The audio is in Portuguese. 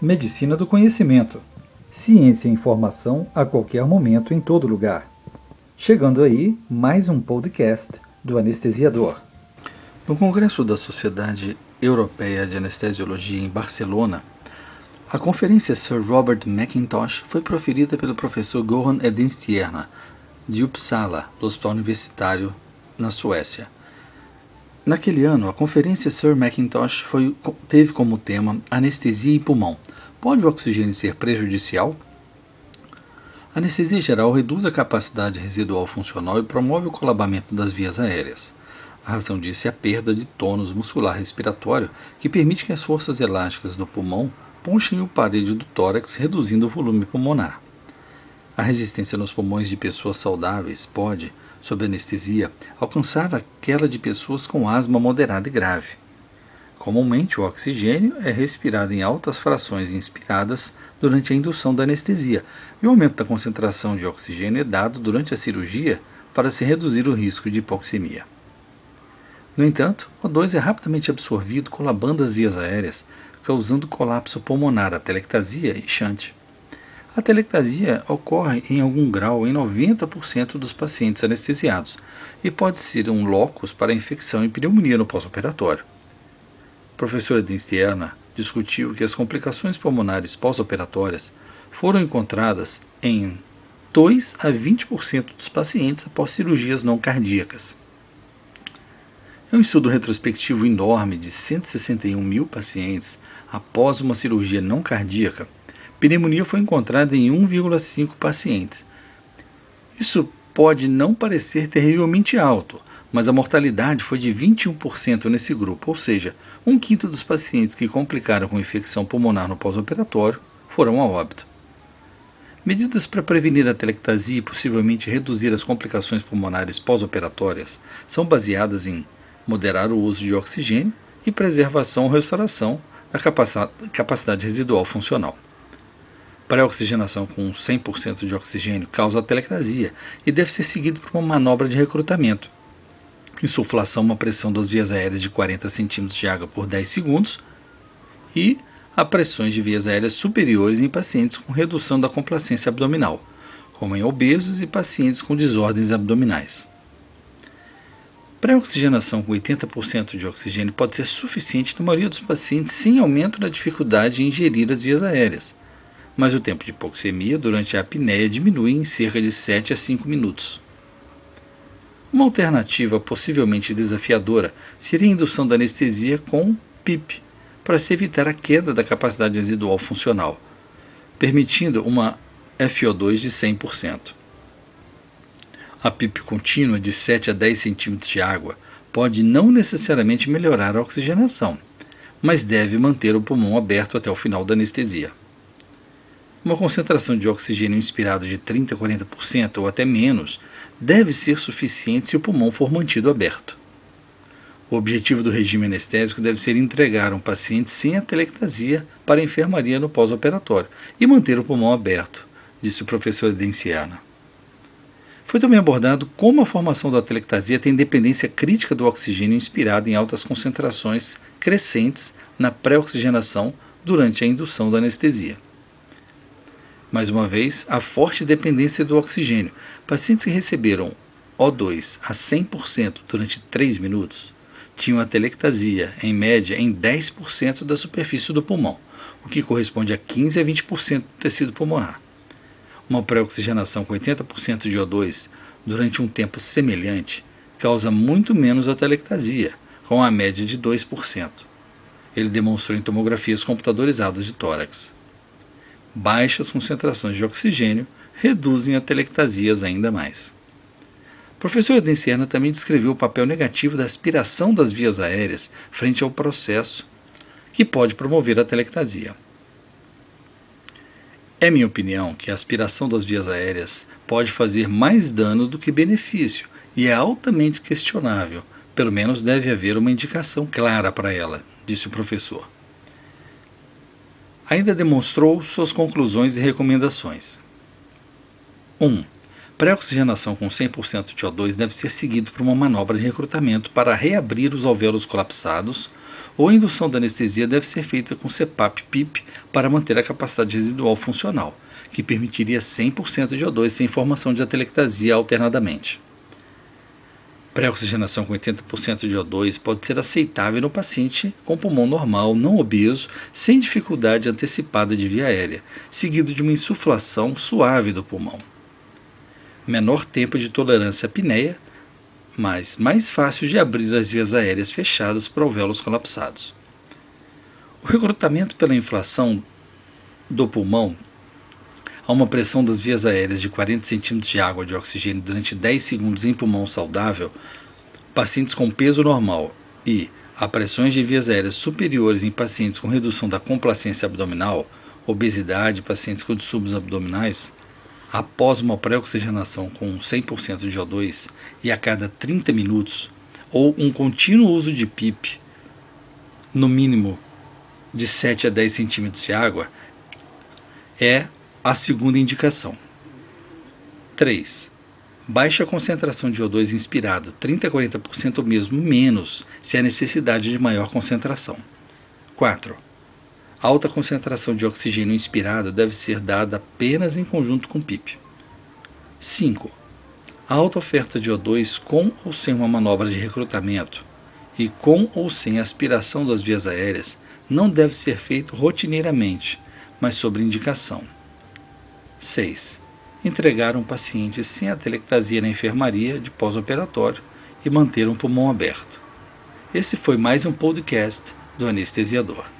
Medicina do conhecimento. Ciência e informação a qualquer momento, em todo lugar. Chegando aí, mais um podcast do Anestesiador. No Congresso da Sociedade Europeia de Anestesiologia em Barcelona, a conferência Sir Robert McIntosh foi proferida pelo professor Goran Edenstierna, de Uppsala, do Hospital Universitário na Suécia. Naquele ano, a conferência Sir Mackintosh foi, teve como tema anestesia e pulmão. Pode o oxigênio ser prejudicial? A anestesia geral reduz a capacidade residual funcional e promove o colabamento das vias aéreas. A razão disso é a perda de tônus muscular respiratório, que permite que as forças elásticas do pulmão puxem o parede do tórax, reduzindo o volume pulmonar. A resistência nos pulmões de pessoas saudáveis pode, sob anestesia, alcançar aquela de pessoas com asma moderada e grave. Comumente, o oxigênio é respirado em altas frações inspiradas durante a indução da anestesia, e o aumento da concentração de oxigênio é dado durante a cirurgia para se reduzir o risco de hipoxemia. No entanto, o O2 é rapidamente absorvido colabando as vias aéreas, causando colapso pulmonar, atelectasia e chante. A telectasia ocorre em algum grau em 90% dos pacientes anestesiados e pode ser um locus para infecção e pneumonia no pós-operatório. Professora Dinstierna discutiu que as complicações pulmonares pós-operatórias foram encontradas em 2 a 20% dos pacientes após cirurgias não cardíacas. Em um estudo retrospectivo enorme de 161 mil pacientes após uma cirurgia não cardíaca, pneumonia foi encontrada em 1,5 pacientes. Isso pode não parecer terrivelmente alto, mas a mortalidade foi de 21% nesse grupo, ou seja, um quinto dos pacientes que complicaram com infecção pulmonar no pós-operatório foram a óbito. Medidas para prevenir a telectasia e possivelmente reduzir as complicações pulmonares pós-operatórias são baseadas em moderar o uso de oxigênio e preservação ou restauração da capacidade residual funcional. Pré-oxigenação com 100% de oxigênio causa telectasia e deve ser seguido por uma manobra de recrutamento. Insuflação, uma pressão das vias aéreas de 40 cm de água por 10 segundos e a pressões de vias aéreas superiores em pacientes com redução da complacência abdominal, como em obesos e pacientes com desordens abdominais. Pré-oxigenação com 80% de oxigênio pode ser suficiente na maioria dos pacientes sem aumento da dificuldade de ingerir as vias aéreas mas o tempo de hipoxemia durante a apneia diminui em cerca de 7 a 5 minutos. Uma alternativa possivelmente desafiadora seria a indução da anestesia com PIP, para se evitar a queda da capacidade residual funcional, permitindo uma FO2 de 100%. A PIP contínua de 7 a 10 cm de água pode não necessariamente melhorar a oxigenação, mas deve manter o pulmão aberto até o final da anestesia. Uma concentração de oxigênio inspirado de 30 a 40% ou até menos deve ser suficiente se o pulmão for mantido aberto. O objetivo do regime anestésico deve ser entregar um paciente sem atelectasia para a enfermaria no pós-operatório e manter o pulmão aberto, disse o professor Edenciana. Foi também abordado como a formação da atelectasia tem dependência crítica do oxigênio inspirado em altas concentrações crescentes na pré-oxigenação durante a indução da anestesia. Mais uma vez, a forte dependência do oxigênio. Pacientes que receberam O2 a 100% durante 3 minutos tinham a telectasia, em média, em 10% da superfície do pulmão, o que corresponde a 15 a 20% do tecido pulmonar. Uma pré-oxigenação com 80% de O2 durante um tempo semelhante causa muito menos a telectasia, com a média de 2%. Ele demonstrou em tomografias computadorizadas de tórax baixas concentrações de oxigênio reduzem a telectasias ainda mais. O professor Edencerna também descreveu o papel negativo da aspiração das vias aéreas frente ao processo que pode promover a telectasia. É minha opinião que a aspiração das vias aéreas pode fazer mais dano do que benefício e é altamente questionável. Pelo menos deve haver uma indicação clara para ela, disse o professor ainda demonstrou suas conclusões e recomendações. 1. Um, Pré-oxigenação com 100% de O2 deve ser seguido por uma manobra de recrutamento para reabrir os alvéolos colapsados ou a indução da anestesia deve ser feita com CPAP-PIP para manter a capacidade residual funcional, que permitiria 100% de O2 sem formação de atelectasia alternadamente. Pré-oxigenação com 80% de O2 pode ser aceitável no paciente com pulmão normal, não obeso, sem dificuldade antecipada de via aérea, seguido de uma insuflação suave do pulmão. Menor tempo de tolerância à apneia, mas mais fácil de abrir as vias aéreas fechadas por alvéolos colapsados. O recrutamento pela inflação do pulmão a uma pressão das vias aéreas de 40 cm de água de oxigênio durante 10 segundos em pulmão saudável, pacientes com peso normal e a pressões de vias aéreas superiores em pacientes com redução da complacência abdominal, obesidade, pacientes com distúrbios abdominais, após uma pré-oxigenação com 100% de O2 e a cada 30 minutos, ou um contínuo uso de PIP, no mínimo de 7 a 10 centímetros de água, é a segunda indicação. 3. Baixa concentração de O2 inspirado, 30 a 40% ou mesmo menos, se há necessidade de maior concentração. 4. Alta concentração de oxigênio inspirado deve ser dada apenas em conjunto com PIP. 5. Alta oferta de O2 com ou sem uma manobra de recrutamento e com ou sem aspiração das vias aéreas não deve ser feito rotineiramente, mas sob indicação. 6. Entregar um paciente sem atelectasia na enfermaria de pós-operatório e manter um pulmão aberto. Esse foi mais um podcast do anestesiador.